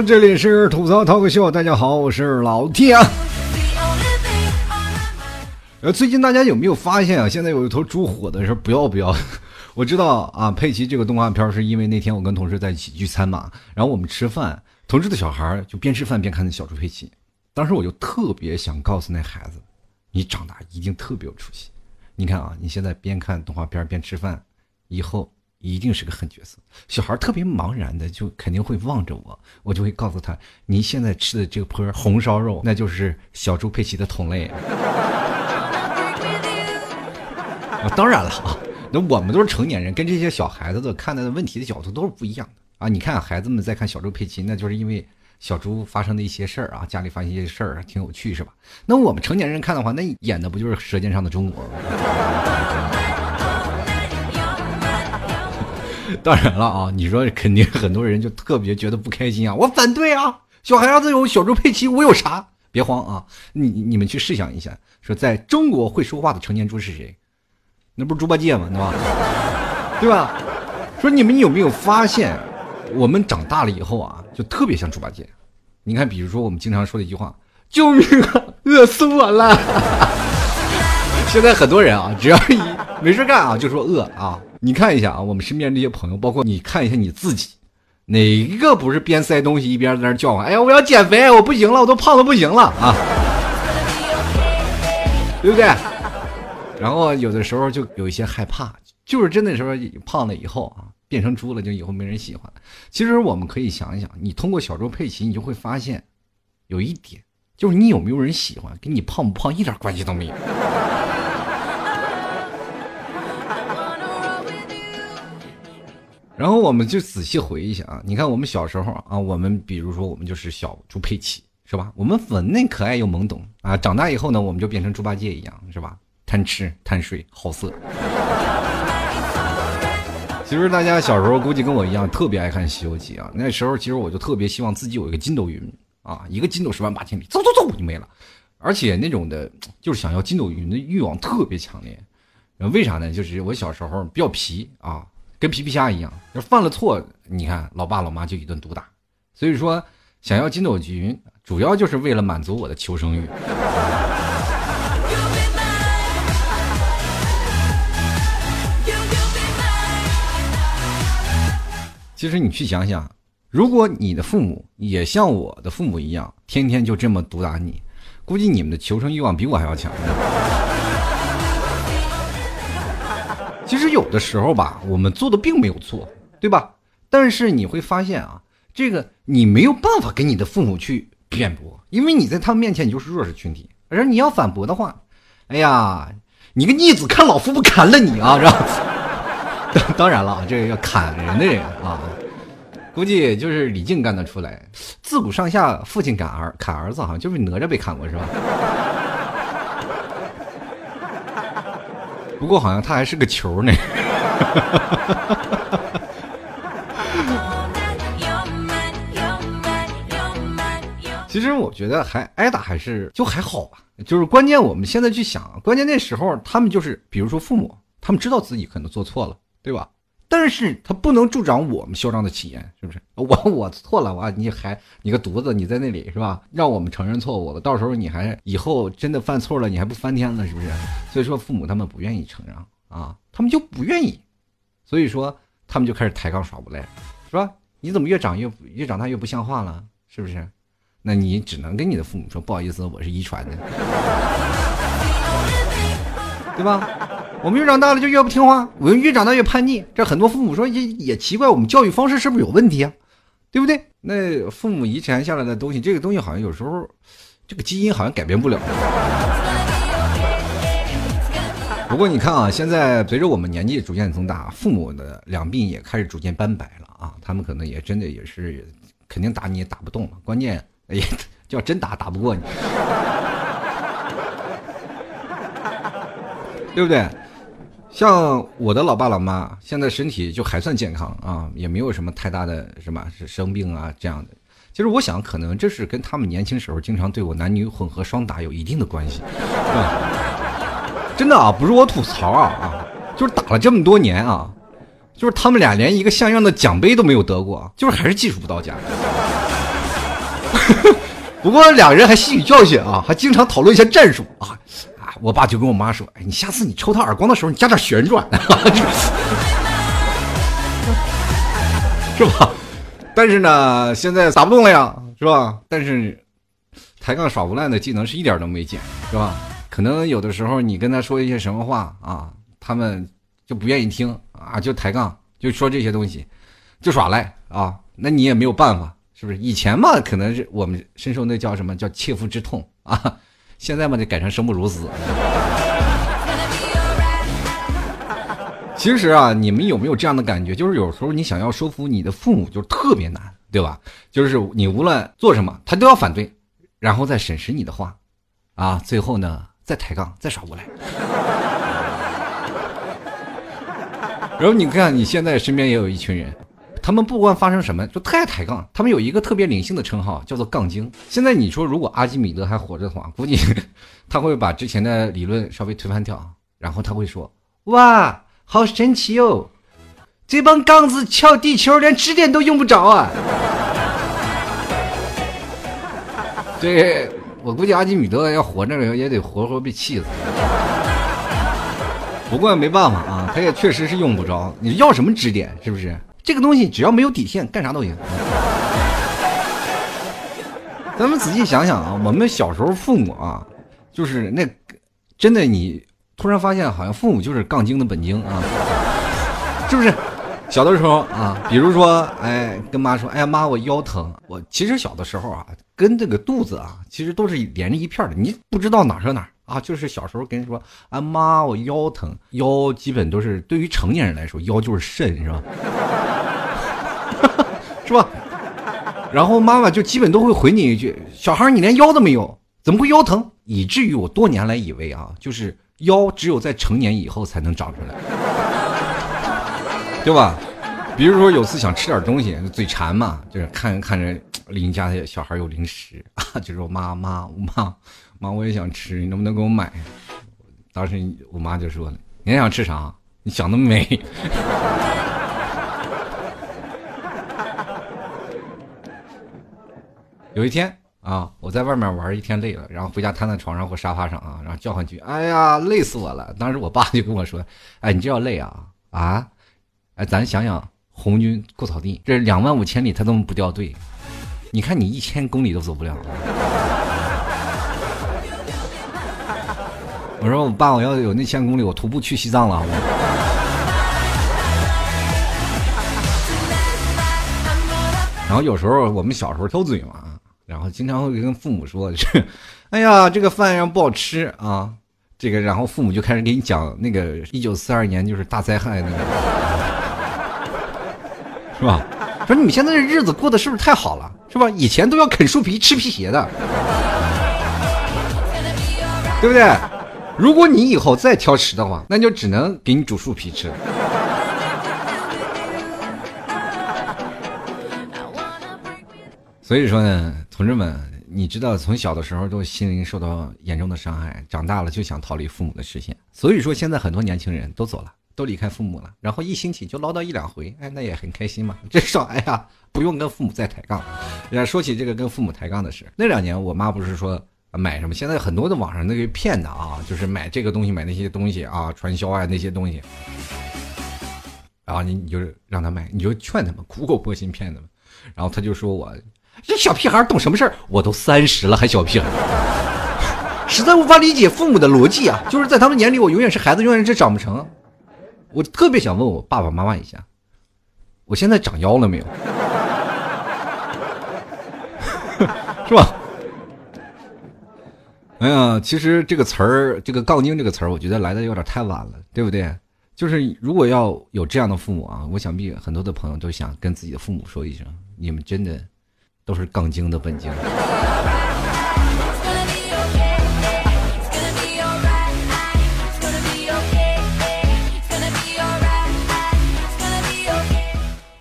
Hello，这里是吐槽涛哥秀，大家好，我是老 T 啊。呃，最近大家有没有发现啊？现在有一头猪火的是不要不要。我知道啊，佩奇这个动画片是因为那天我跟同事在一起聚餐嘛，然后我们吃饭，同事的小孩就边吃饭边看那小猪佩奇。当时我就特别想告诉那孩子，你长大一定特别有出息。你看啊，你现在边看动画片边吃饭，以后一定是个狠角色。小孩特别茫然的，就肯定会望着我，我就会告诉他，你现在吃的这颗红烧肉，那就是小猪佩奇的同类。啊，当然了啊，那我们都是成年人，跟这些小孩子的看待的问题的角度都是不一样的啊。你看孩子们在看小猪佩奇，那就是因为小猪发生的一些事儿啊，家里发生一些事儿挺有趣，是吧？那我们成年人看的话，那演的不就是《舌尖上的中国》吗？当然了啊，你说肯定很多人就特别觉得不开心啊，我反对啊，小孩子有小猪佩奇，我有啥？别慌啊，你你们去试想一下，说在中国会说话的成年猪是谁？那不是猪八戒吗？对吧？对吧？说你们有没有发现，我们长大了以后啊，就特别像猪八戒。你看，比如说我们经常说的一句话：“救命啊，饿死我了！” 现在很多人啊，只要一没事干啊，就说饿啊。你看一下啊，我们身边这些朋友，包括你看一下你自己，哪一个不是边塞东西一边在那叫唤？哎呀，我要减肥，我不行了，我都胖的不行了啊，对不对？然后有的时候就有一些害怕，就是真的时候胖了以后啊，变成猪了，就以后没人喜欢。其实我们可以想一想，你通过小猪佩奇，你就会发现，有一点就是你有没有人喜欢，跟你胖不胖一点关系都没有。然后我们就仔细回忆一下啊，你看我们小时候啊，我们比如说我们就是小猪佩奇，是吧？我们粉嫩可爱又懵懂啊，长大以后呢，我们就变成猪八戒一样，是吧？贪吃贪睡好色。其实大家小时候估计跟我一样，特别爱看《西游记》啊。那时候其实我就特别希望自己有一个筋斗云啊，一个筋斗十万八千里，走走走就没了。而且那种的，就是想要筋斗云的欲望特别强烈。为啥呢？就是我小时候比较皮啊，跟皮皮虾一样，要犯了错，你看老爸老妈就一顿毒打。所以说，想要筋斗云，主要就是为了满足我的求生欲。其实你去想想，如果你的父母也像我的父母一样，天天就这么毒打你，估计你们的求生欲望比我还要强。其实有的时候吧，我们做的并没有错，对吧？但是你会发现啊，这个你没有办法跟你的父母去辩驳，因为你在他们面前你就是弱势群体。而你要反驳的话，哎呀，你个逆子，看老夫不砍了你啊！这。当然了，这个要砍人的人啊，估计就是李靖干得出来。自古上下，父亲砍儿砍儿子，好像就是哪吒被砍过，是吧？不过好像他还是个球呢。其实我觉得还挨打还是就还好吧，就是关键我们现在去想，关键那时候他们就是，比如说父母，他们知道自己可能做错了。对吧？但是他不能助长我们嚣张的气焰，是不是？我我错了，我你还你个犊子，你在那里是吧？让我们承认错误了，到时候你还以后真的犯错了，你还不翻天了，是不是？所以说父母他们不愿意承让啊，他们就不愿意，所以说他们就开始抬杠耍无赖，是吧？你怎么越长越越长大越不像话了，是不是？那你只能跟你的父母说，不好意思，我是遗传的，对吧？我们越长大了就越不听话，我们越长大越叛逆。这很多父母说也也奇怪，我们教育方式是不是有问题啊？对不对？那父母遗传下来的东西，这个东西好像有时候，这个基因好像改变不了。不过你看啊，现在随着我们年纪逐渐增大，父母的两鬓也开始逐渐斑白了啊，他们可能也真的也是，肯定打你也打不动了。关键也，叫 真打打不过你，对不对？像我的老爸老妈，现在身体就还算健康啊，也没有什么太大的什么是生病啊这样的。其实我想，可能这是跟他们年轻时候经常对我男女混合双打有一定的关系。真的啊，不是我吐槽啊啊，就是打了这么多年啊，就是他们俩连一个像样的奖杯都没有得过，就是还是技术不到家。不过两人还吸取教训啊，还经常讨论一下战术啊！我爸就跟我妈说：“哎，你下次你抽他耳光的时候，你加点旋转，是吧？”但是呢，现在打不动了呀，是吧？但是抬杠耍无赖的技能是一点都没减，是吧？可能有的时候你跟他说一些什么话啊，他们就不愿意听啊，就抬杠，就说这些东西，就耍赖啊，那你也没有办法。是不是以前嘛，可能是我们深受那叫什么叫切肤之痛啊？现在嘛，就改成生不如死。其实啊，你们有没有这样的感觉？就是有时候你想要说服你的父母，就特别难，对吧？就是你无论做什么，他都要反对，然后再审视你的话，啊，最后呢，再抬杠，再耍无赖。然后你看，你现在身边也有一群人。他们不管发生什么，就特爱抬杠。他们有一个特别灵性的称号，叫做“杠精”。现在你说，如果阿基米德还活着的话，估计 他会把之前的理论稍微推翻掉，然后他会说：“哇，好神奇哦！这帮杠子撬地球，连支点都用不着啊！”对 我估计阿基米德要活着也得活活被气死。不过没办法啊，他也确实是用不着。你要什么支点？是不是？这个东西只要没有底线，干啥都行。咱们仔细想想啊，我们小时候父母啊，就是那真的，你突然发现好像父母就是杠精的本精啊，是不是？小的时候啊，比如说，哎，跟妈说，哎呀妈，我腰疼。我其实小的时候啊，跟这个肚子啊，其实都是连着一片的，你不知道哪是哪啊。就是小时候跟你说，啊妈，我腰疼，腰基本都是对于成年人来说，腰就是肾，是吧？是吧？然后妈妈就基本都会回你一句：“小孩，你连腰都没有，怎么会腰疼？”以至于我多年来以为啊，就是腰只有在成年以后才能长出来，对吧？比如说有次想吃点东西，嘴馋嘛，就是看看着邻家的小孩有零食啊，就说：“妈妈妈妈，我也想吃，你能不能给我买？”当时我妈就说：“你还想吃啥？你想那么美。”有一天啊，我在外面玩一天累了，然后回家瘫在床上或沙发上啊，然后叫唤句：“哎呀，累死我了！”当时我爸就跟我说：“哎，你这要累啊啊！哎，咱想想红军过草地，这两万五千里他都不掉队，你看你一千公里都走不了。”我说：“我爸，我要有那千公里，我徒步去西藏了。”然后有时候我们小时候挑嘴嘛。然后经常会跟父母说：“是，哎呀，这个饭上不好吃啊，这个。”然后父母就开始给你讲那个一九四二年就是大灾害那个，是吧？说你们现在这日子过得是不是太好了，是吧？以前都要啃树皮吃皮鞋的，对不对？如果你以后再挑食的话，那就只能给你煮树皮吃。所以说呢。同志们，你知道从小的时候都心灵受到严重的伤害，长大了就想逃离父母的视线。所以说现在很多年轻人都走了，都离开父母了，然后一星期就唠叨一两回，哎，那也很开心嘛。至少哎呀，不用跟父母再抬杠。说起这个跟父母抬杠的事，那两年我妈不是说买什么，现在很多的网上那个骗的啊，就是买这个东西买那些东西啊，传销啊那些东西，然后你你就让他买，你就劝他们，苦口婆心骗他们，然后他就说我。这小屁孩懂什么事儿？我都三十了还小屁孩，实在无法理解父母的逻辑啊！就是在他们眼里，我永远是孩子，永远是长不成。我特别想问我爸爸妈妈一下，我现在长腰了没有？是吧？哎呀，其实这个词儿，这个“杠精”这个词儿，我觉得来的有点太晚了，对不对？就是如果要有这样的父母啊，我想必很多的朋友都想跟自己的父母说一声：你们真的。都是杠精的本精。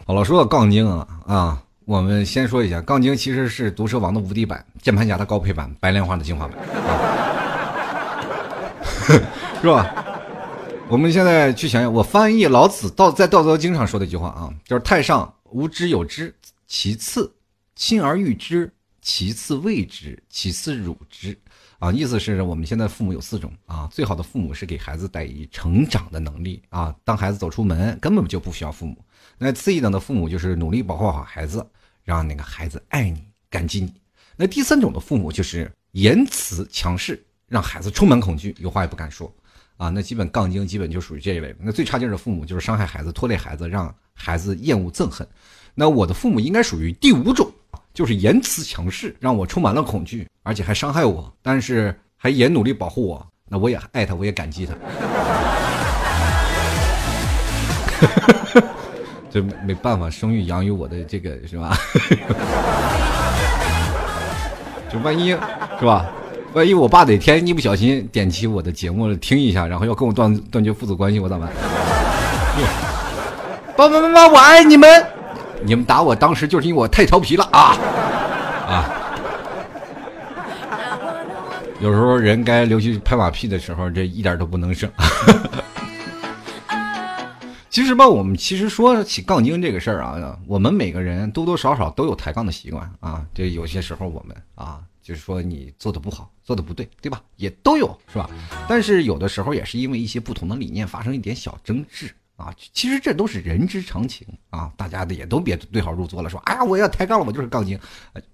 好了，说到杠精啊啊，我们先说一下，杠精其实是毒蛇王的无敌版，键盘侠的高配版，白莲花的精华版，是吧？我们现在去想想，我翻译老子道在《道德经》上说的一句话啊，就是“太上无知有知，其次”。亲而誉之，其次喂之，其次乳之。啊，意思是我们现在父母有四种啊，最好的父母是给孩子带以成长的能力啊，当孩子走出门根本就不需要父母。那次一等的父母就是努力保护好孩子，让那个孩子爱你、感激你。那第三种的父母就是言辞强势，让孩子充满恐惧，有话也不敢说。啊，那基本杠精基本就属于这一类。那最差劲的父母就是伤害孩子、拖累孩子，让孩子厌恶憎恨。那我的父母应该属于第五种。就是言辞强势，让我充满了恐惧，而且还伤害我，但是还也努力保护我。那我也爱他，我也感激他。这没办法，生育养育我的这个是吧？就万一是吧？万一我爸哪天一不小心点起我的节目听一下，然后要跟我断断绝父子关系，我咋办？爸爸妈妈，我爱你们。你们打我当时就是因为我太调皮了啊啊！有时候人该留去拍马屁的时候，这一点都不能省。其实吧，我们其实说起杠精这个事儿啊，我们每个人多多少少都有抬杠的习惯啊。这有些时候我们啊，就是说你做的不好，做的不对，对吧？也都有是吧？但是有的时候也是因为一些不同的理念发生一点小争执。啊，其实这都是人之常情啊！大家的也都别对号入座了，说哎呀，我要抬杠了，我就是杠精。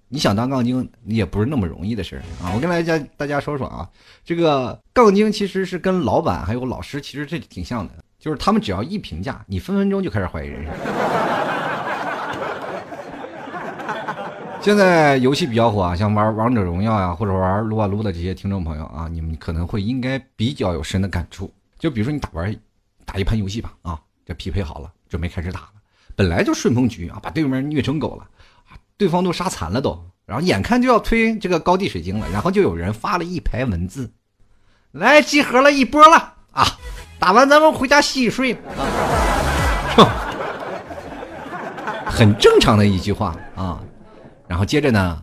你想当杠精，你也不是那么容易的事儿啊！我跟大家大家说说啊，这个杠精其实是跟老板还有老师其实这挺像的，就是他们只要一评价，你分分钟就开始怀疑人生。现在游戏比较火啊，像玩王者荣耀呀，或者玩撸啊撸的这些听众朋友啊，你们可能会应该比较有深的感触。就比如说你打玩。打一盘游戏吧，啊，这匹配好了，准备开始打了。本来就顺风局啊，把对面虐成狗了，对方都杀残了都，然后眼看就要推这个高地水晶了，然后就有人发了一排文字，来集合了一波了啊，打完咱们回家洗洗睡啊，是吧？很正常的一句话啊，然后接着呢，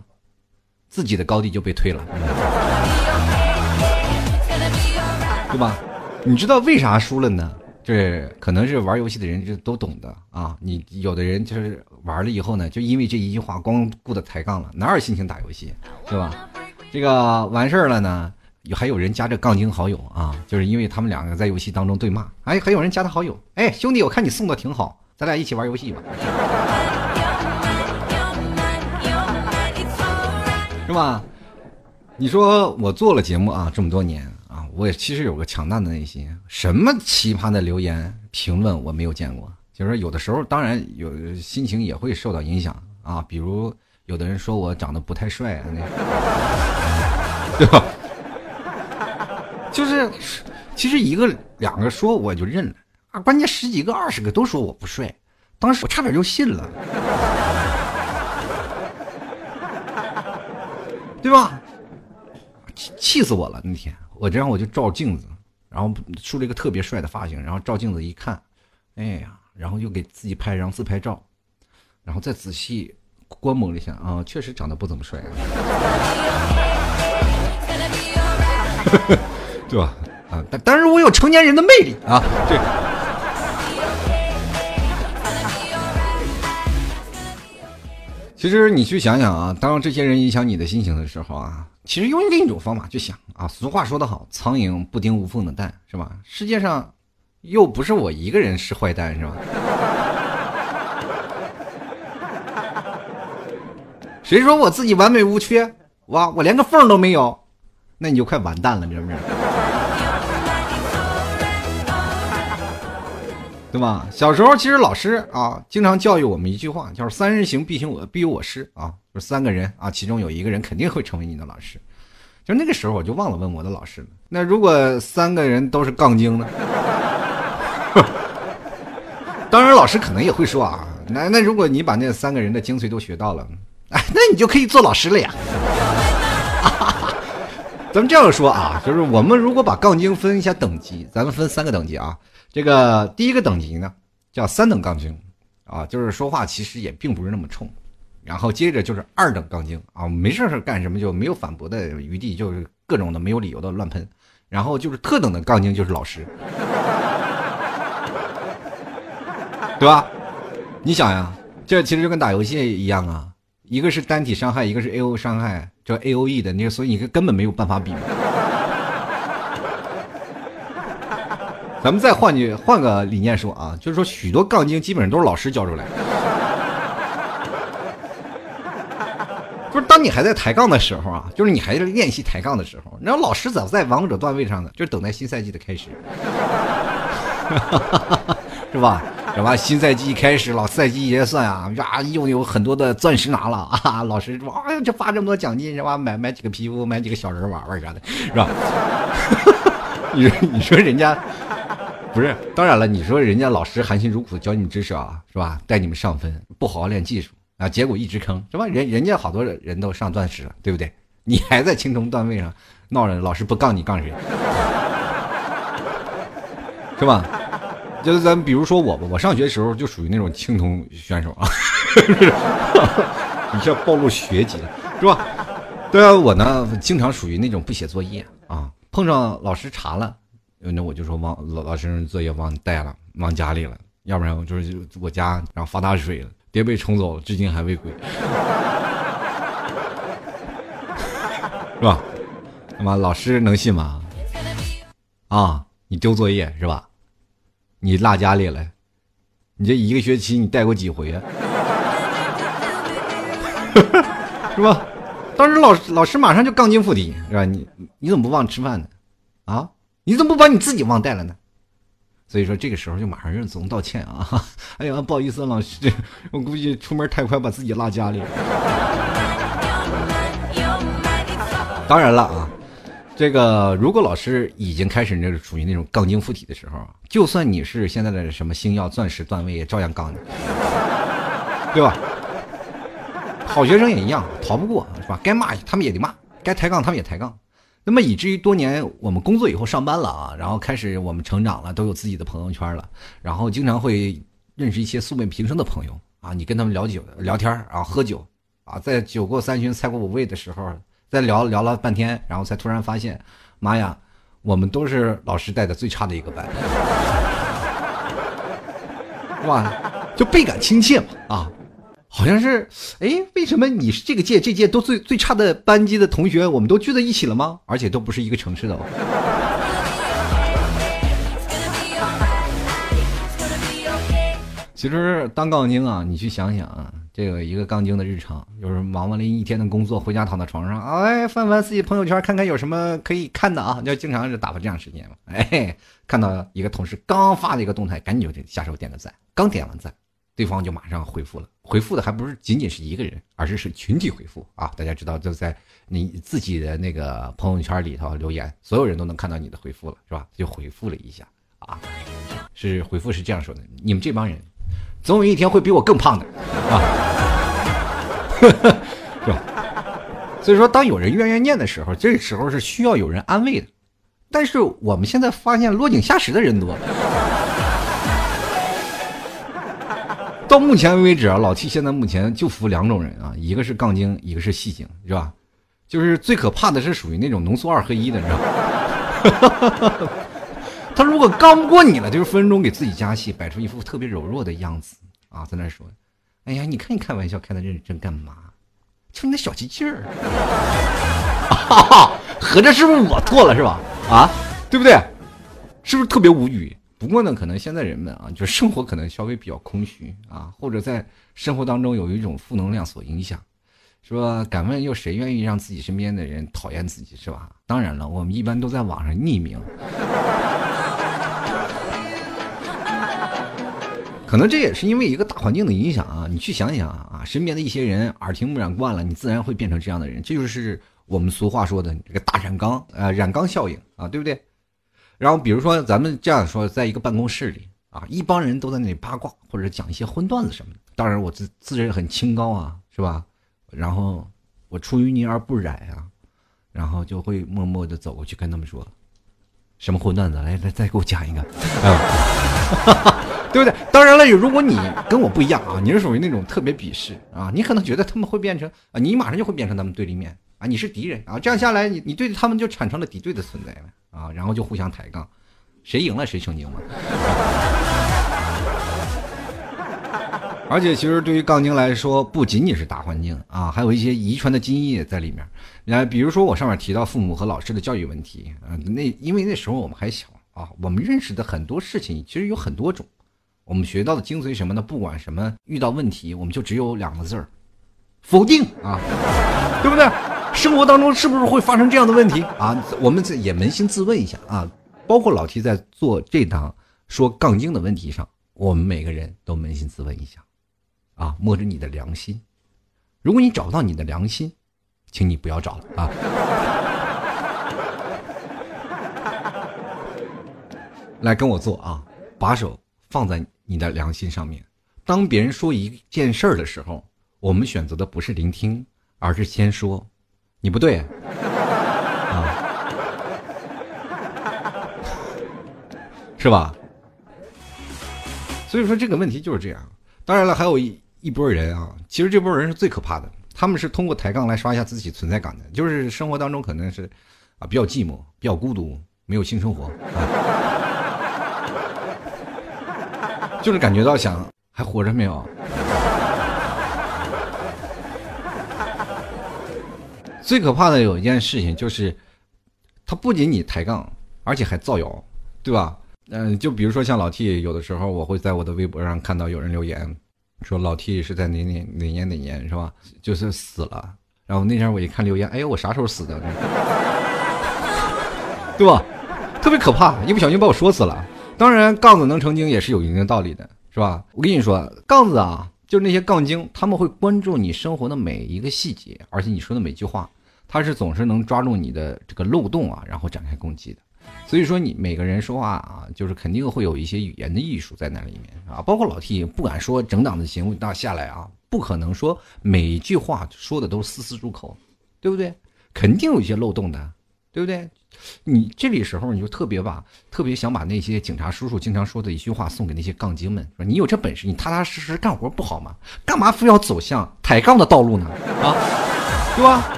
自己的高地就被推了，对吧？你知道为啥输了呢？这可能是玩游戏的人就都懂的啊！你有的人就是玩了以后呢，就因为这一句话光顾着抬杠了，哪有心情打游戏，对吧？这个完事儿了呢，有还有人加这杠精好友啊，就是因为他们两个在游戏当中对骂，哎，还有人加他好友，哎，兄弟，我看你送的挺好，咱俩一起玩游戏吧，是吧？你说我做了节目啊，这么多年。我也其实有个强大的内心，什么奇葩的留言评论我没有见过。就是有的时候，当然有心情也会受到影响啊。比如有的人说我长得不太帅啊，那对吧？就是其实一个两个说我就认了啊，关键十几个二十个都说我不帅，当时我差点就信了，对吧？气气死我了那天。我这样我就照镜子，然后梳了一个特别帅的发型，然后照镜子一看，哎呀，然后又给自己拍一张自拍照，然后再仔细观摩了一下啊，确实长得不怎么帅，对吧？啊，但但是我有成年人的魅力啊，对。其实你去想想啊，当这些人影响你的心情的时候啊。其实用另一种方法去想啊，俗话说得好，苍蝇不叮无缝的蛋，是吧？世界上又不是我一个人是坏蛋，是吧？谁说我自己完美无缺？哇，我连个缝都没有，那你就快完蛋了，知不知道？对吧？小时候其实老师啊，经常教育我们一句话，叫“三人行必行我必有我师”啊。就三个人啊，其中有一个人肯定会成为你的老师。就那个时候，我就忘了问我的老师了。那如果三个人都是杠精呢？当然，老师可能也会说啊，那那如果你把那三个人的精髓都学到了，哎，那你就可以做老师了呀。咱们这样说啊，就是我们如果把杠精分一下等级，咱们分三个等级啊。这个第一个等级呢，叫三等杠精啊，就是说话其实也并不是那么冲。然后接着就是二等杠精啊，没事儿干什么就没有反驳的余地，就是各种的没有理由的乱喷。然后就是特等的杠精，就是老师，对吧？你想呀，这其实就跟打游戏一样啊，一个是单体伤害，一个是 A O 伤害，这 A O E 的，你所以你根本没有办法比。咱们再换句换个理念说啊，就是说许多杠精基本上都是老师教出来。不是，你还在抬杠的时候啊，就是你还在练习抬杠的时候，那老师早在王者段位上呢，就等待新赛季的开始，是吧？是吧？新赛季一开始，老赛季结算啊，呀，又有很多的钻石拿了啊！老师哇，这发这么多奖金是吧？买买几个皮肤，买几个小人玩玩啥的，是吧？你说你说人家。不是，当然了，你说人家老师含辛茹苦教你知识啊，是吧？带你们上分，不好好练技术啊，结果一直坑，是吧？人人家好多人都上钻石了，对不对？你还在青铜段位上闹着，老师不杠你杠谁？是吧？就是咱比如说我吧，我上学的时候就属于那种青铜选手啊，你这暴露学籍了，是吧？对啊，我呢经常属于那种不写作业啊，碰上老师查了。那我就说忘老老师作业忘带了，忘家里了，要不然我就是我家然后发大水了，爹被冲走了，至今还未归，是吧？他妈老师能信吗？啊，你丢作业是吧？你落家里了，你这一个学期你带过几回啊？是吧？当时老老师马上就杠精附体，是吧？你你怎么不忘吃饭呢？啊？你怎么不把你自己忘带了呢？所以说这个时候就马上认怂道歉啊！哎呀，不好意思，老师，我估计出门太快把自己落家里了。当然了啊，这个如果老师已经开始那个属于那种杠精附体的时候，就算你是现在的什么星耀钻石段位，也照样杠你，对吧？好学生也一样，逃不过是吧？该骂他们也得骂，该抬杠他们也抬杠。那么以至于多年我们工作以后上班了啊，然后开始我们成长了，都有自己的朋友圈了，然后经常会认识一些素昧平生的朋友啊，你跟他们聊酒聊天啊，喝酒啊，在酒过三巡菜过五味的时候，再聊聊了半天，然后才突然发现，妈呀，我们都是老师带的最差的一个班，是吧？就倍感亲切嘛啊。好像是，哎，为什么你是这个届这届都最最差的班级的同学，我们都聚在一起了吗？而且都不是一个城市的。其实当杠精啊，你去想想啊，这个一个杠精的日常，就是忙完了一天的工作，回家躺在床上，哎，翻翻自己朋友圈，看看有什么可以看的啊，就经常是打发这样时间嘛。哎，看到一个同事刚发的一个动态，赶紧就下手点个赞，刚点完赞。对方就马上回复了，回复的还不是仅仅是一个人，而是是群体回复啊！大家知道，就在你自己的那个朋友圈里头留言，所有人都能看到你的回复了，是吧？就回复了一下啊，是回复是这样说的：你们这帮人，总有一天会比我更胖的啊，是吧？所以说，当有人怨怨念的时候，这个时候是需要有人安慰的。但是我们现在发现落井下石的人多。到目前为止啊，老七现在目前就服两种人啊，一个是杠精，一个是戏精，是吧？就是最可怕的是属于那种浓缩二合一的，你知道吗？他如果刚不过你了，就是分分钟给自己加戏，摆出一副特别柔弱的样子啊，在那说：“哎呀，你看你开玩笑开的认真干嘛？就你那小气劲儿，合着是不是我错了是吧？啊，对不对？是不是特别无语？”不过呢，可能现在人们啊，就生活可能稍微比较空虚啊，或者在生活当中有一种负能量所影响，说敢问又谁愿意让自己身边的人讨厌自己是吧？当然了，我们一般都在网上匿名，可能这也是因为一个大环境的影响啊。你去想想啊，身边的一些人耳听目染惯了，你自然会变成这样的人，这就是我们俗话说的这个大染缸呃染缸效应啊，对不对？然后比如说咱们这样说，在一个办公室里啊，一帮人都在那里八卦或者讲一些荤段子什么的。当然我自自认很清高啊，是吧？然后我出淤泥而不染啊，然后就会默默的走过去跟他们说，什么荤段子？来来，再给我讲一个，嗯 对不对？当然了，如果你跟我不一样啊，你是属于那种特别鄙视啊，你可能觉得他们会变成啊，你马上就会变成他们对立面啊，你是敌人啊，这样下来你你对他们就产生了敌对的存在了。啊，然后就互相抬杠，谁赢了谁成精嘛。而且其实对于杠精来说，不仅仅是大环境啊，还有一些遗传的基因也在里面。来，比如说我上面提到父母和老师的教育问题啊，那因为那时候我们还小啊，我们认识的很多事情其实有很多种，我们学到的精髓什么呢？不管什么遇到问题，我们就只有两个字儿，否定啊，对不对？生活当中是不是会发生这样的问题啊？我们这也扪心自问一下啊，包括老提在做这档说杠精的问题上，我们每个人都扪心自问一下。啊，摸着你的良心，如果你找不到你的良心，请你不要找了啊！来跟我做啊，把手放在你的良心上面。当别人说一件事儿的时候，我们选择的不是聆听，而是先说你不对啊，是吧？所以说这个问题就是这样。当然了，还有一。一波人啊，其实这波人是最可怕的。他们是通过抬杠来刷一下自己存在感的，就是生活当中可能是啊比较寂寞、比较孤独，没有性生活，就是感觉到想还活着没有。最可怕的有一件事情就是，他不仅你抬杠，而且还造谣，对吧？嗯，就比如说像老 T，有的时候我会在我的微博上看到有人留言。说老 T 是在哪哪哪年哪年是吧？就是死了。然后那天我一看留言，哎呦，我啥时候死的？对吧？特别可怕，一不小心把我说死了。当然，杠子能成精也是有一定道理的，是吧？我跟你说，杠子啊，就是那些杠精，他们会关注你生活的每一个细节，而且你说的每句话，他是总是能抓住你的这个漏洞啊，然后展开攻击的。所以说，你每个人说话啊，就是肯定会有一些语言的艺术在那里面啊。包括老 T，不敢说整档的节目到下来啊，不可能说每一句话说的都丝丝入口，对不对？肯定有一些漏洞的，对不对？你这里时候你就特别把特别想把那些警察叔叔经常说的一句话送给那些杠精们：说你有这本事，你踏踏实实干活不好吗？干嘛非要走向抬杠的道路呢？啊，对吧？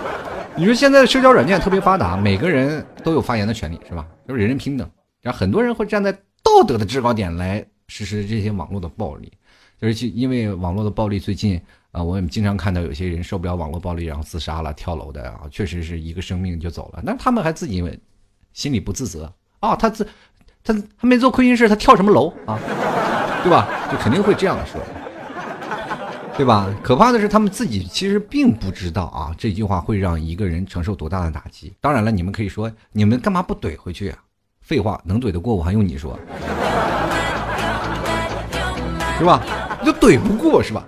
你说现在的社交软件特别发达，每个人都有发言的权利，是吧？就是人人平等。然后很多人会站在道德的制高点来实施这些网络的暴力，就是因为网络的暴力，最近啊，我们经常看到有些人受不了网络暴力，然后自杀了、跳楼的啊，确实是一个生命就走了。但他们还自己心里不自责啊，他自他他没做亏心事，他跳什么楼啊？对吧？就肯定会这样说。对吧？可怕的是，他们自己其实并不知道啊，这句话会让一个人承受多大的打击。当然了，你们可以说，你们干嘛不怼回去啊？废话，能怼得过我还用你说？是吧？就怼不过是吧？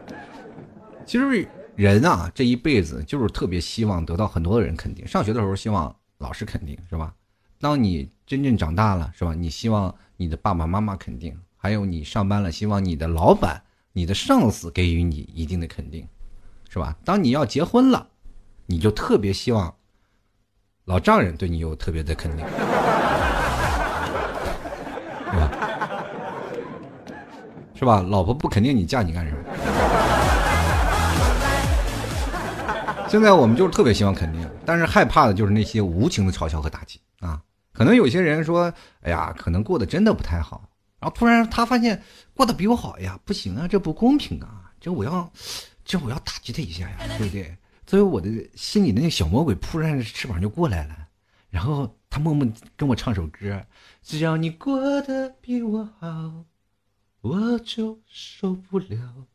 其实人啊，这一辈子就是特别希望得到很多的人肯定。上学的时候希望老师肯定，是吧？当你真正长大了，是吧？你希望你的爸爸妈妈肯定，还有你上班了，希望你的老板。你的上司给予你一定的肯定，是吧？当你要结婚了，你就特别希望老丈人对你有特别的肯定，是吧？是吧？老婆不肯定你嫁你干什么？现在我们就是特别希望肯定，但是害怕的就是那些无情的嘲笑和打击啊！可能有些人说：“哎呀，可能过得真的不太好。”然后突然他发现过得比我好呀，不行啊，这不公平啊！这我要，这我要打击他一下呀，对不对？所以我的心里的那小魔鬼扑扇着翅膀就过来了，然后他默默跟我唱首歌：只要你过得比我好，我就受不了，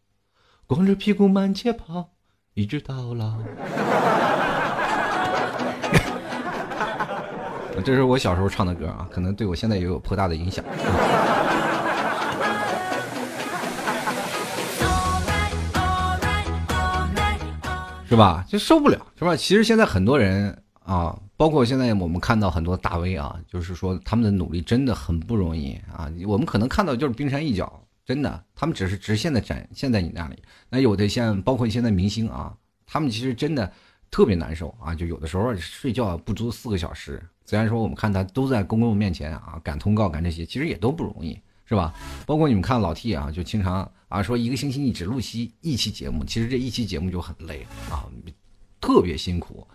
光着屁股满街跑，一直到老。这是我小时候唱的歌啊，可能对我现在也有颇大的影响。是吧？就受不了，是吧？其实现在很多人啊，包括现在我们看到很多大 V 啊，就是说他们的努力真的很不容易啊。我们可能看到就是冰山一角，真的，他们只是直线的展现在你那里。那有的像包括现在明星啊，他们其实真的特别难受啊，就有的时候睡觉不足四个小时。虽然说我们看他都在公众面前啊赶通告赶这些，其实也都不容易。是吧？包括你们看老 T 啊，就经常啊说一个星期你只录期一期节目，其实这一期节目就很累啊，特别辛苦，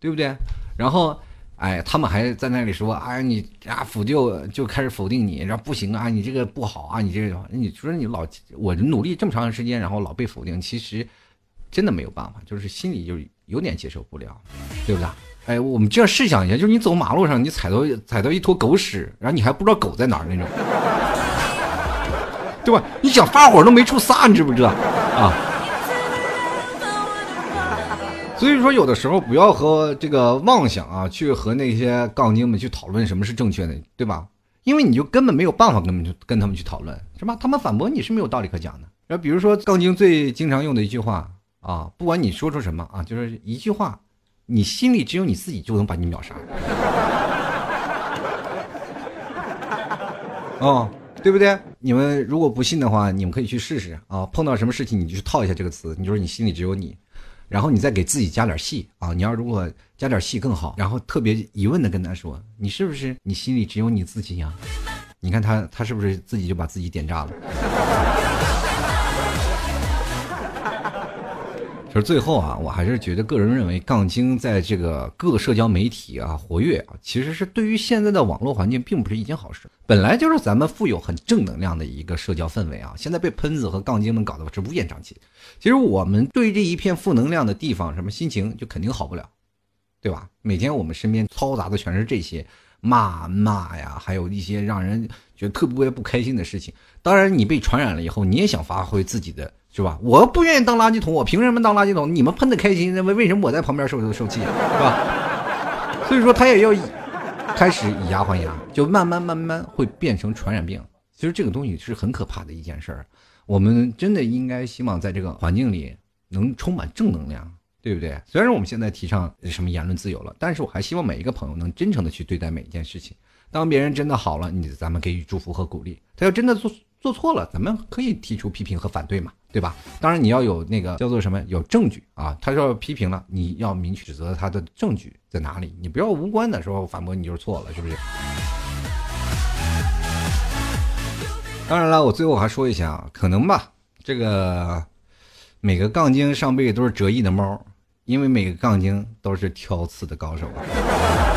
对不对？然后哎，他们还在那里说，哎，你啊否定就开始否定你，然后不行啊，你这个不好啊，你这个，你说你老我努力这么长时间，然后老被否定，其实真的没有办法，就是心里就有点接受不了，对不对？哎，我们这样试想一下，就是你走马路上，你踩到踩到一坨狗屎，然后你还不知道狗在哪儿那种，对吧？你想发火都没处撒，你知不知道啊？所以说，有的时候不要和这个妄想啊，去和那些杠精们去讨论什么是正确的，对吧？因为你就根本没有办法跟他们跟他们去讨论，是吧？他们反驳你是没有道理可讲的。然后比如说杠精最经常用的一句话啊，不管你说出什么啊，就是一句话，你心里只有你自己就能把你秒杀。哦，对不对？你们如果不信的话，你们可以去试试啊。碰到什么事情，你就去套一下这个词，你就说你心里只有你。然后你再给自己加点戏啊！你要如果加点戏更好。然后特别疑问的跟他说：“你是不是你心里只有你自己呀？”你看他他是不是自己就把自己点炸了？就是最后啊，我还是觉得个人认为，杠精在这个各社交媒体啊活跃啊，其实是对于现在的网络环境并不是一件好事。本来就是咱们富有很正能量的一个社交氛围啊，现在被喷子和杠精们搞得是乌烟瘴气。其实我们对这一片负能量的地方，什么心情就肯定好不了，对吧？每天我们身边嘈杂的全是这些骂骂呀，还有一些让人觉得特别不开心的事情。当然，你被传染了以后，你也想发挥自己的。是吧？我不愿意当垃圾桶，我凭什么当垃圾桶？你们喷的开心，那为为什么我在旁边受受气，是吧？所以说他也要开始以牙还牙，就慢慢慢慢会变成传染病。其实这个东西是很可怕的一件事儿。我们真的应该希望在这个环境里能充满正能量，对不对？虽然我们现在提倡什么言论自由了，但是我还希望每一个朋友能真诚的去对待每一件事情。当别人真的好了，你咱们给予祝福和鼓励；他要真的做做错了，咱们可以提出批评和反对嘛。对吧？当然你要有那个叫做什么有证据啊。他说批评了，你要明确指责他的证据在哪里，你不要无关的时候反驳你就是错了，是不是？当然了，我最后还说一下，可能吧，这个每个杠精上辈子都是折翼的猫，因为每个杠精都是挑刺的高手啊。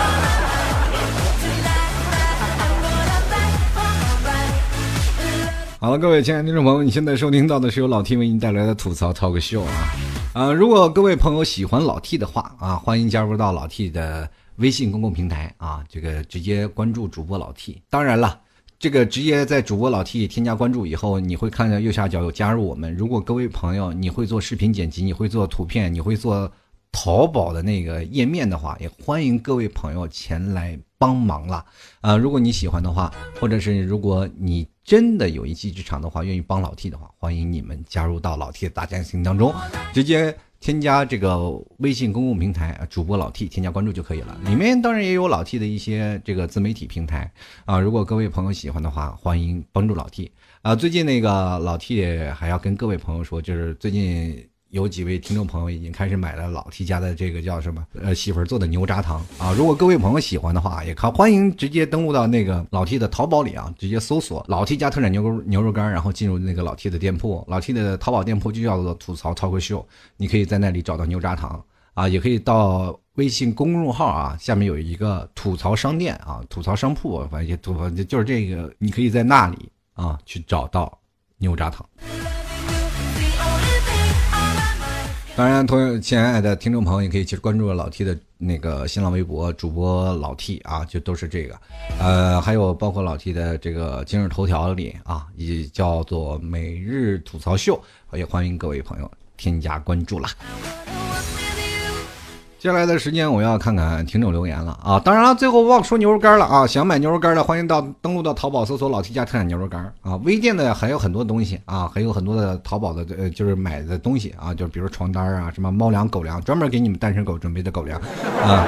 好了，各位亲爱的听众朋友，你现在收听到的是由老 T 为您带来的吐槽 talk show 啊啊！如果各位朋友喜欢老 T 的话啊，欢迎加入到老 T 的微信公共平台啊，这个直接关注主播老 T。当然了，这个直接在主播老 T 添加关注以后，你会看到右下角有加入我们。如果各位朋友你会做视频剪辑，你会做图片，你会做淘宝的那个页面的话，也欢迎各位朋友前来帮忙了啊！如果你喜欢的话，或者是如果你。真的有一技之长的话，愿意帮老 T 的话，欢迎你们加入到老 T 的大家庭当中，直接添加这个微信公共平台主播老 T 添加关注就可以了。里面当然也有老 T 的一些这个自媒体平台啊，如果各位朋友喜欢的话，欢迎帮助老 T 啊。最近那个老 T 还要跟各位朋友说，就是最近。有几位听众朋友已经开始买了老 T 家的这个叫什么呃媳妇儿做的牛轧糖啊！如果各位朋友喜欢的话，也可欢迎直接登录到那个老 T 的淘宝里啊，直接搜索老 T 家特产牛肉牛肉干，然后进入那个老 T 的店铺。老 T 的淘宝店铺就叫做吐槽超哥秀，你可以在那里找到牛轧糖啊，也可以到微信公众号啊，下面有一个吐槽商店啊，吐槽商铺，反正吐槽就是这个，你可以在那里啊去找到牛轧糖。当然，同样亲爱的听众朋友，也可以去关注老 T 的那个新浪微博主播老 T 啊，就都是这个，呃，还有包括老 T 的这个今日头条里啊，也叫做每日吐槽秀，也欢迎各位朋友添加关注啦。接下来的时间，我要看看听众留言了啊！当然了，最后忘说牛肉干了啊！想买牛肉干的，欢迎到登录到淘宝搜索“老 T 家特产牛肉干”啊！微店的还有很多东西啊，还有很多的淘宝的呃，就是买的东西啊，就比如床单啊，什么猫粮、狗粮，专门给你们单身狗准备的狗粮啊！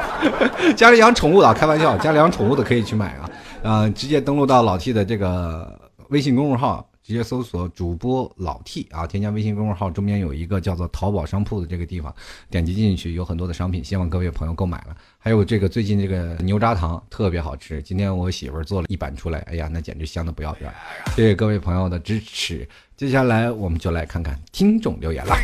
家里养宠物的，开玩笑，家里养宠物的可以去买啊！啊，直接登录到老 T 的这个微信公众号。直接搜索主播老 T 啊，添加微信公众号，中间有一个叫做淘宝商铺的这个地方，点击进去有很多的商品，希望各位朋友购买了。还有这个最近这个牛轧糖特别好吃，今天我媳妇儿做了一板出来，哎呀，那简直香的不要不要！谢谢各位朋友的支持，接下来我们就来看看听众留言了。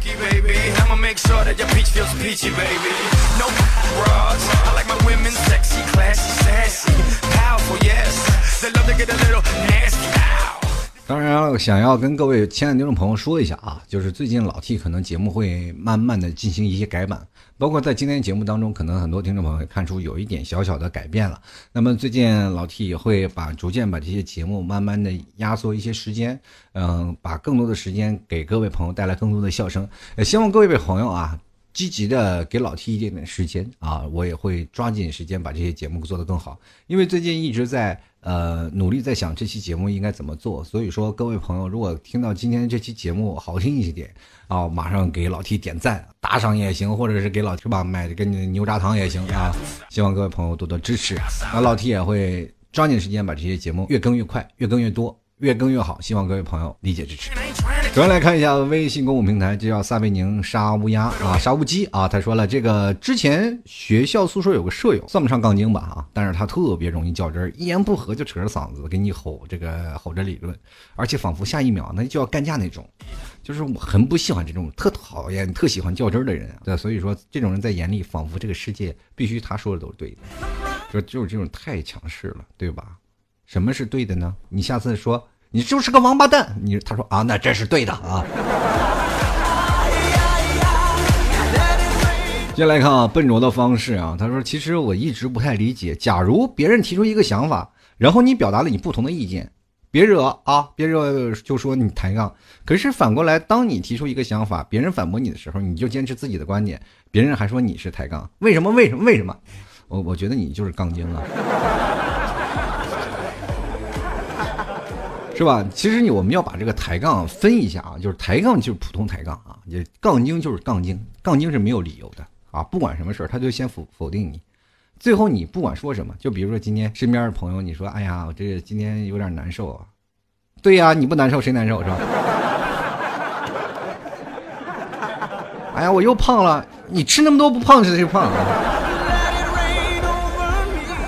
当然想要跟各位亲爱的听众朋友说一下啊，就是最近老 T 可能节目会慢慢的进行一些改版，包括在今天节目当中，可能很多听众朋友看出有一点小小的改变了。那么最近老 T 也会把逐渐把这些节目慢慢的压缩一些时间，嗯，把更多的时间给各位朋友带来更多的笑声。也希望各位朋友啊。积极的给老 T 一点点时间啊，我也会抓紧时间把这些节目做得更好。因为最近一直在呃努力在想这期节目应该怎么做，所以说各位朋友如果听到今天这期节目好听一点啊，马上给老 T 点赞、打赏也行，或者是给老 T 吧买个牛轧糖也行啊。希望各位朋友多多支持，那老 T 也会抓紧时间把这些节目越更越快，越更越多。越更越好，希望各位朋友理解支持。首先来看一下微信公共平台，这叫撒贝宁杀乌鸦啊，杀乌鸡啊。他说了，这个之前学校宿舍有个舍友，算不上杠精吧啊，但是他特别容易较真儿，一言不合就扯着嗓子给你吼这个吼着理论，而且仿佛下一秒那就要干架那种，就是我很不喜欢这种特讨厌、特喜欢较真儿的人啊。对，所以说这种人在眼里，仿佛这个世界必须他说的都是对的，就就是这种太强势了，对吧？什么是对的呢？你下次说你就是个王八蛋，你他说啊，那这是对的啊。接下来看啊，笨拙的方式啊，他说其实我一直不太理解，假如别人提出一个想法，然后你表达了你不同的意见，别惹啊，别惹就说你抬杠。可是反过来，当你提出一个想法，别人反驳你的时候，你就坚持自己的观点，别人还说你是抬杠，为什么？为什么？为什么？我我觉得你就是杠精啊。是吧？其实你我们要把这个抬杠分一下啊，就是抬杠就是普通抬杠啊，就杠精就是杠精，杠精是没有理由的啊，不管什么事儿他就先否否定你，最后你不管说什么，就比如说今天身边的朋友，你说哎呀，我这今天有点难受啊，对呀，你不难受谁难受是吧？哎呀，我又胖了，你吃那么多不胖是谁胖啊？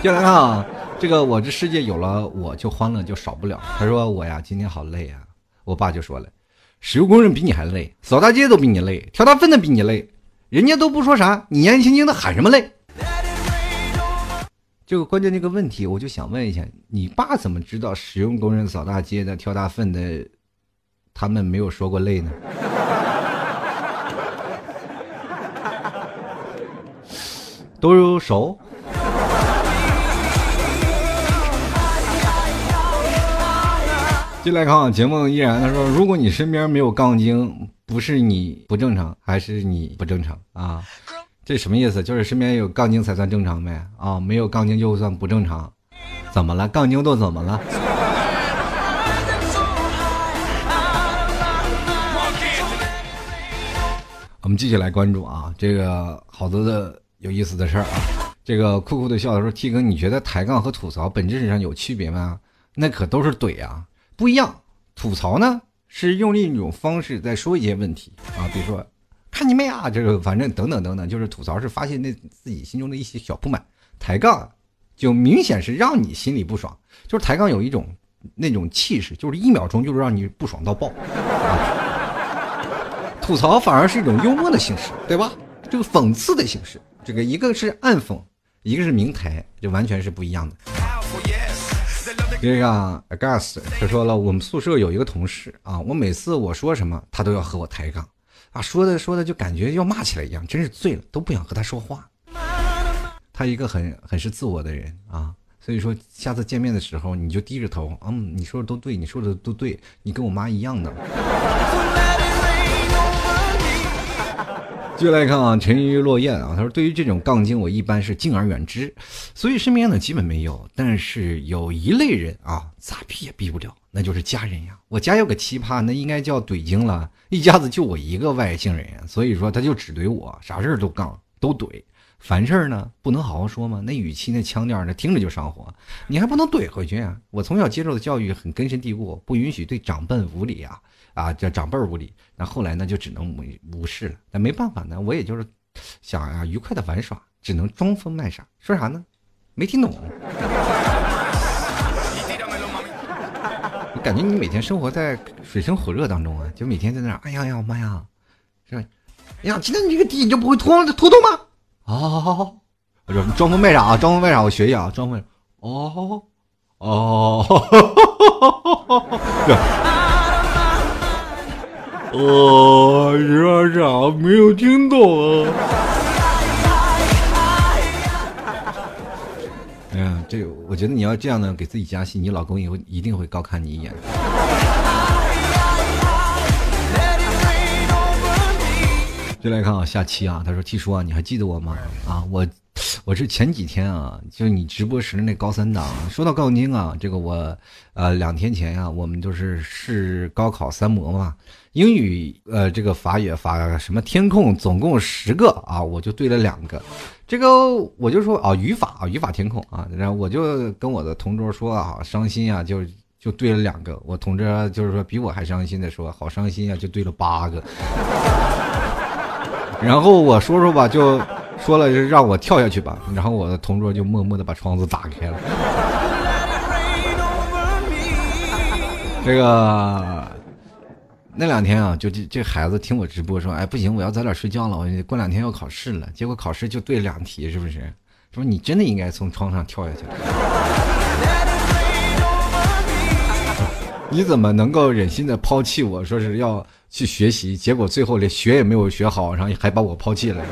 接来看啊。这个我这世界有了我就欢乐就少不了。他说我呀今天好累啊，我爸就说了，石油工人比你还累，扫大街都比你累，挑大粪的比你累，人家都不说啥，你年纪轻轻的喊什么累？这个关键这个问题，我就想问一下，你爸怎么知道石油工人扫大街的、挑大粪的，他们没有说过累呢？都熟。进来看啊，节目依然他说，如果你身边没有杠精，不是你不正常，还是你不正常啊？这什么意思？就是身边有杠精才算正常呗？啊，没有杠精就算不正常？怎么了？杠精都怎么了？我们继续来关注啊，这个好多的有意思的事儿啊。这个酷酷的笑的说：“T 哥，你觉得抬杠和吐槽本质上有区别吗？那可都是怼啊。”不一样，吐槽呢是用另一种方式在说一些问题啊，比如说，看你妹啊，这个反正等等等等，就是吐槽是发泄那自己心中的一些小不满，抬杠就明显是让你心里不爽，就是抬杠有一种那种气势，就是一秒钟就是让你不爽到爆，吐槽反而是一种幽默的形式，对吧？这个讽刺的形式，这个一个是暗讽，一个是明抬，就完全是不一样的。这个 Gas 他说了，我们宿舍有一个同事啊，我每次我说什么，他都要和我抬杠，啊，说的说的就感觉要骂起来一样，真是醉了，都不想和他说话。他一个很很是自我的人啊，所以说下次见面的时候你就低着头，嗯，你说的都对，你说的都对，你跟我妈一样的。继续来看啊，沉鱼落雁啊，他说：“对于这种杠精，我一般是敬而远之，所以身边呢基本没有。但是有一类人啊，咋避也避不了，那就是家人呀。我家有个奇葩，那应该叫怼精了，一家子就我一个外姓人，所以说他就只怼我，啥事儿都杠都怼。凡事呢不能好好说吗？那语气那腔调，那听着就上火，你还不能怼回去啊？我从小接受的教育很根深蒂固，不允许对长辈无礼啊。”啊，叫长辈儿无理，那后来呢，就只能无无视了。那没办法呢，我也就是想啊，愉快的玩耍，只能装疯卖傻。说啥呢？没听懂。我 感觉你每天生活在水深火热当中啊，就每天在那，哎呀呀，妈呀，是吧？哎呀，今天你这个地你就不会拖拖动吗？哦，我说装疯卖傻啊，装疯卖傻，我学一下啊，装疯。哦哦。哦，呃，你说啥没有听懂啊？哎呀，这我觉得你要这样呢，给自己加戏，你老公以后一定会高看你一眼。就来看啊，下期啊，他说 T 叔啊，你还记得我吗？啊，我。我是前几天啊，就你直播时那高三党。说到杠精啊，这个我，呃，两天前呀，我们就是试高考三模嘛，英语，呃，这个法语法什么填空，总共十个啊，我就对了两个。这个我就说啊，语法啊，语法填空啊，然后我就跟我的同桌说啊，伤心啊，就就对了两个。我同桌就是说比我还伤心的说，好伤心啊，就对了八个。然后我说说吧，就。说了就让我跳下去吧，然后我的同桌就默默的把窗子打开了。这个那两天啊，就这这孩子听我直播说，哎不行，我要早点睡觉了，我过两天要考试了。结果考试就对两题，是不是？说你真的应该从窗上跳下去。你怎么能够忍心的抛弃我？说是要去学习，结果最后连学也没有学好，然后还把我抛弃了。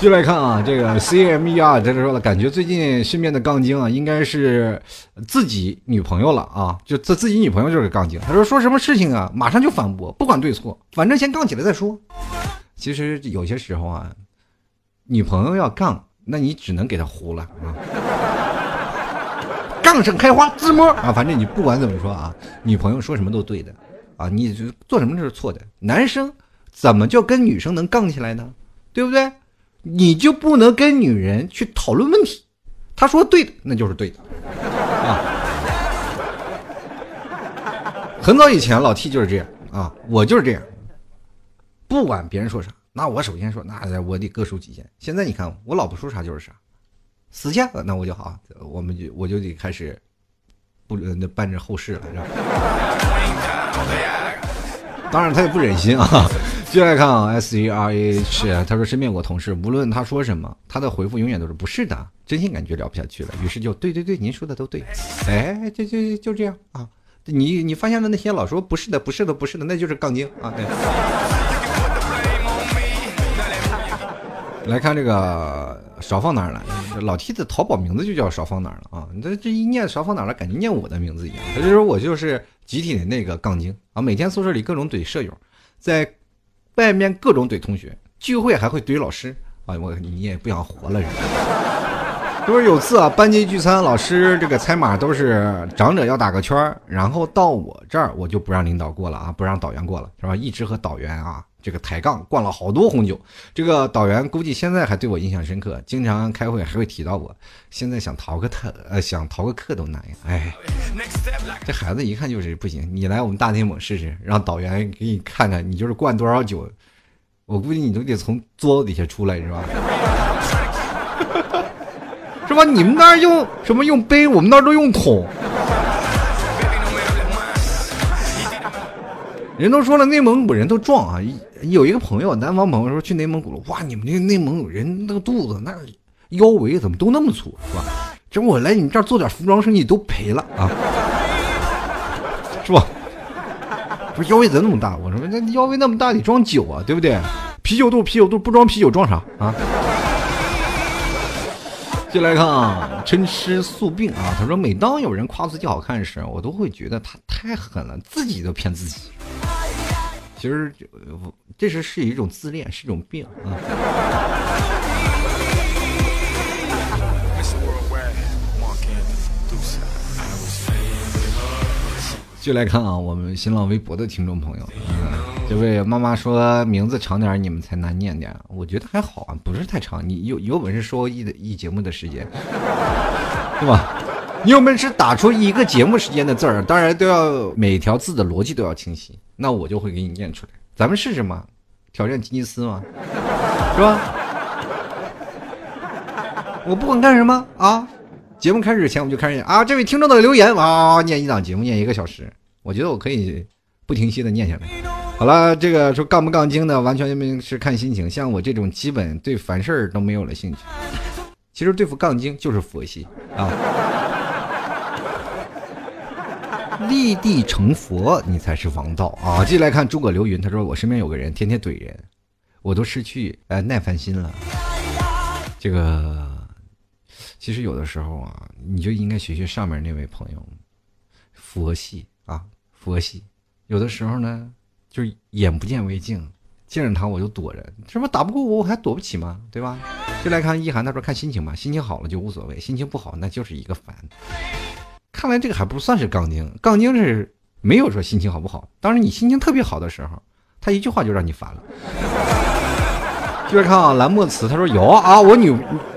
就来看啊，这个 C M E R 在这说了，感觉最近身边的杠精啊，应该是自己女朋友了啊，就自自己女朋友就是杠精。他说说什么事情啊，马上就反驳，不管对错，反正先杠起来再说。其实有些时候啊，女朋友要杠，那你只能给她糊了啊。杠上开花自摸啊，反正你不管怎么说啊，女朋友说什么都对的啊，你做什么都是错的。男生怎么就跟女生能杠起来呢？对不对？你就不能跟女人去讨论问题，他说对的那就是对的，啊。很早以前老 T 就是这样啊，我就是这样，不管别人说啥，那我首先说，那我得各抒己见。现在你看我老婆说啥就是啥，死去，那我就好，我们就我就得开始不那办着后事了，是吧？当然他也不忍心啊。接下来看啊，S E R A H，他说身边有个同事，无论他说什么，他的回复永远都是不是的，真心感觉聊不下去了，于是就对对对，您说的都对，哎，就就就这样啊，你你发现了那些老说不是的，不是的，不是的，那就是杠精啊。对。来看这个少放哪儿了，老 T 的淘宝名字就叫少放哪儿了啊，你这这一念少放哪儿了，感觉念我的名字一样，他就说我就是集体的那个杠精啊，每天宿舍里各种怼舍友，在。外面各种怼同学，聚会还会怼老师啊！我你也不想活了是吧？就是有次啊，班级聚餐，老师这个猜码都是长者要打个圈儿然后到我这儿我就不让领导过了啊，不让导员过了是吧？一直和导员啊这个抬杠，灌了好多红酒。这个导员估计现在还对我印象深刻，经常开会还会提到我。现在想逃个特呃想逃个课都难呀！哎，这孩子一看就是不行。你来我们大内蒙试试，让导员给你看看，你就是灌多少酒，我估计你都得从桌子底下出来是吧？是吧？你们那儿用什么用杯？我们那儿都用桶。人都说了，内蒙古人都壮啊！有一个朋友，南方朋友说去内蒙古了，哇，你们那内蒙古人那个肚子那腰围怎么都那么粗，是吧？这我来你们这儿做点服装生意都赔了啊，是吧？不是腰围怎么那么大？我说那腰围那么大得装酒啊，对不对？啤酒肚，啤酒肚不装啤酒装啥啊？进来看啊，真吃宿病啊。他说，每当有人夸自己好看时，我都会觉得他太狠了，自己都骗自己。其实，这是是一种自恋，是一种病啊。就来看啊，我们新浪微博的听众朋友，嗯这位妈妈说名字长点，你们才难念点。我觉得还好啊，不是太长。你有有本事说一的一节目的时间，对吧？你有本事打出一个节目时间的字儿，当然都要每条字的逻辑都要清晰，那我就会给你念出来。咱们试试嘛，挑战吉尼斯嘛，是吧？我不管干什么啊，节目开始前我们就开始啊，这位听众的留言哇，念一档节目念一个小时。我觉得我可以不停息的念下来。好了，这个说杠不杠精的，完全是看心情。像我这种基本对凡事都没有了兴趣。其实对付杠精就是佛系啊。立地成佛，你才是王道啊！继续来看诸葛流云，他说我身边有个人天天怼人，我都失去呃耐烦心了。这个其实有的时候啊，你就应该学学上面那位朋友，佛系啊，佛系。有的时候呢，就是眼不见为净，见着他我就躲着，这不打不过我，我还躲不起吗？对吧？就来看一涵，他说看心情吧，心情好了就无所谓，心情不好那就是一个烦。看来这个还不算是杠精，杠精是没有说心情好不好。当然你心情特别好的时候，他一句话就让你烦了。接着看啊，蓝墨词他说有啊，我女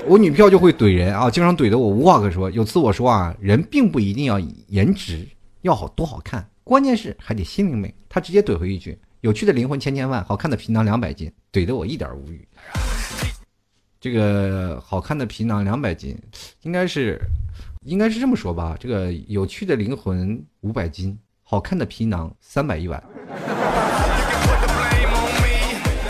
我女票就会怼人啊，经常怼得我无话可说。有次我说啊，人并不一定要颜值要好多好看。关键是还得心灵美，他直接怼回一句：“有趣的灵魂千千万，好看的皮囊两百斤。”怼得我一点无语。这个好看的皮囊两百斤，应该是，应该是这么说吧？这个有趣的灵魂五百斤，好看的皮囊三百一碗。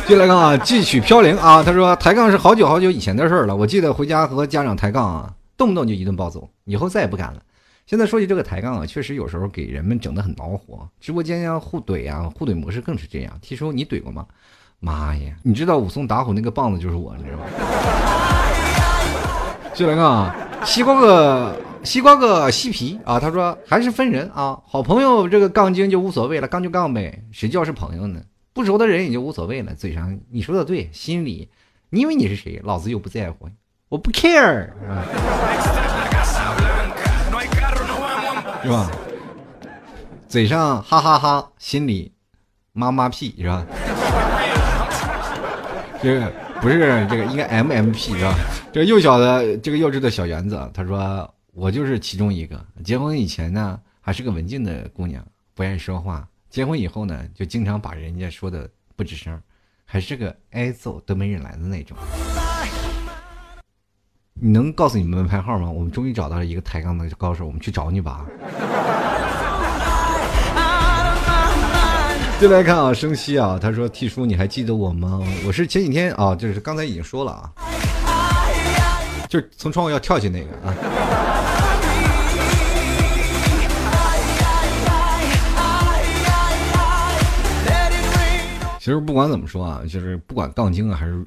接来看啊，继续飘零啊！他说抬杠是好久好久以前的事儿了。我记得回家和家长抬杠啊，动不动就一顿暴揍，以后再也不敢了。现在说起这个抬杠啊，确实有时候给人们整得很恼火。直播间呀互怼啊，互怼模式更是这样。T 叔，你怼过吗？妈呀，你知道武松打虎那个棒子就是我，你知道吗？就来看啊，西瓜个西瓜个西皮啊，他说还是分人啊，好朋友这个杠精就无所谓了，杠就杠呗，谁叫是朋友呢？不熟的人也就无所谓了，嘴上你说的对，心里你以为你是谁？老子又不在乎，我不 care 啊。是吧？嘴上哈哈哈，心里妈妈屁是吧？这个不是这个，应该 M M P 是吧？这个幼小的这个幼稚的小园子，他说我就是其中一个。结婚以前呢，还是个文静的姑娘，不爱说话。结婚以后呢，就经常把人家说的不吱声，还是个挨揍都没人来的那种。你能告诉你们门牌号吗？我们终于找到了一个抬杠的高手，我们去找你吧。就来看啊，生息啊，他说：“T 叔，你还记得我吗？我是前几天啊，就是刚才已经说了啊，就是从窗户要跳下那个啊。”其实不管怎么说啊，就是不管杠精啊还是。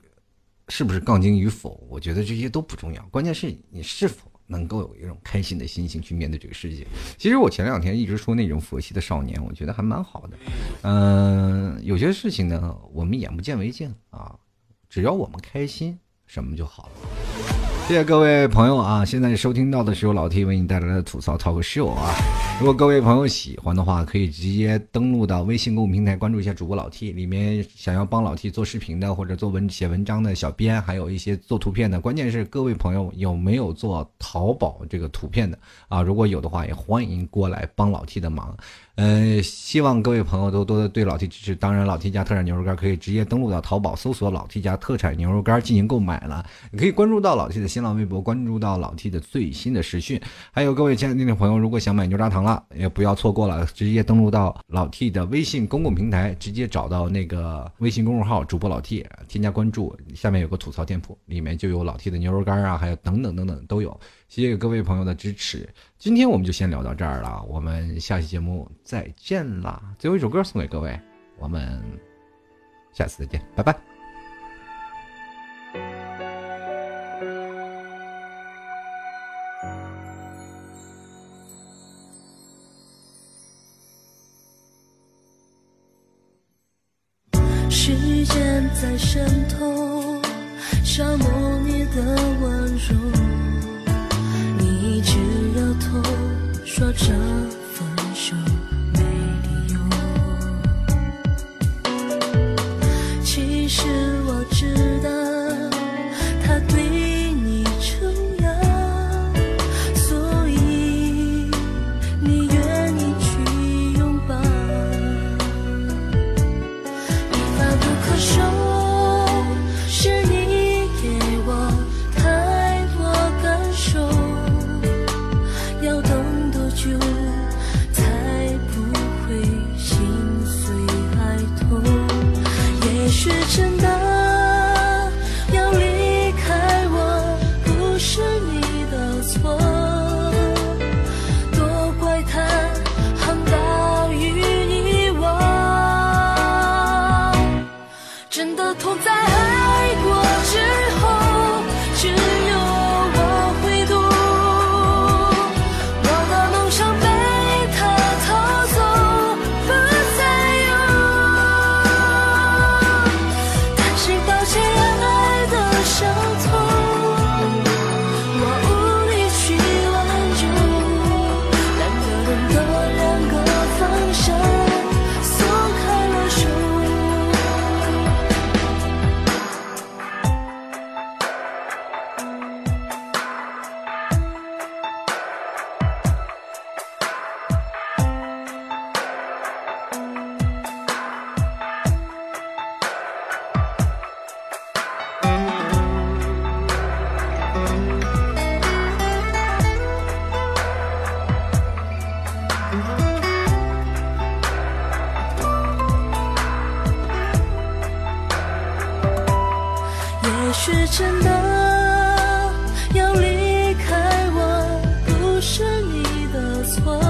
是不是杠精与否？我觉得这些都不重要，关键是你是否能够有一种开心的心情去面对这个世界。其实我前两天一直说那种佛系的少年，我觉得还蛮好的。嗯，有些事情呢，我们眼不见为净啊，只要我们开心，什么就好了。谢谢各位朋友啊！现在收听到的是由老 T 为你带来的吐槽 talk show 啊。如果各位朋友喜欢的话，可以直接登录到微信公众平台关注一下主播老 T。里面想要帮老 T 做视频的，或者做文写文章的小编，还有一些做图片的。关键是各位朋友有没有做淘宝这个图片的啊？如果有的话，也欢迎过来帮老 T 的忙。呃，希望各位朋友都多对老 T 支持。当然，老 T 家特产牛肉干可以直接登录到淘宝搜索“老 T 家特产牛肉干”进行购买了。你可以关注到老 T 的新浪微博，关注到老 T 的最新的实讯。还有各位亲爱的听众朋友，如果想买牛轧糖了，也不要错过了，直接登录到老 T 的微信公共平台，直接找到那个微信公众号主播老 T，添加关注。下面有个吐槽店铺，里面就有老 T 的牛肉干啊，还有等等等等都有。谢谢各位朋友的支持，今天我们就先聊到这儿了，我们下期节目再见啦！最后一首歌送给各位，我们下次再见，拜拜。错，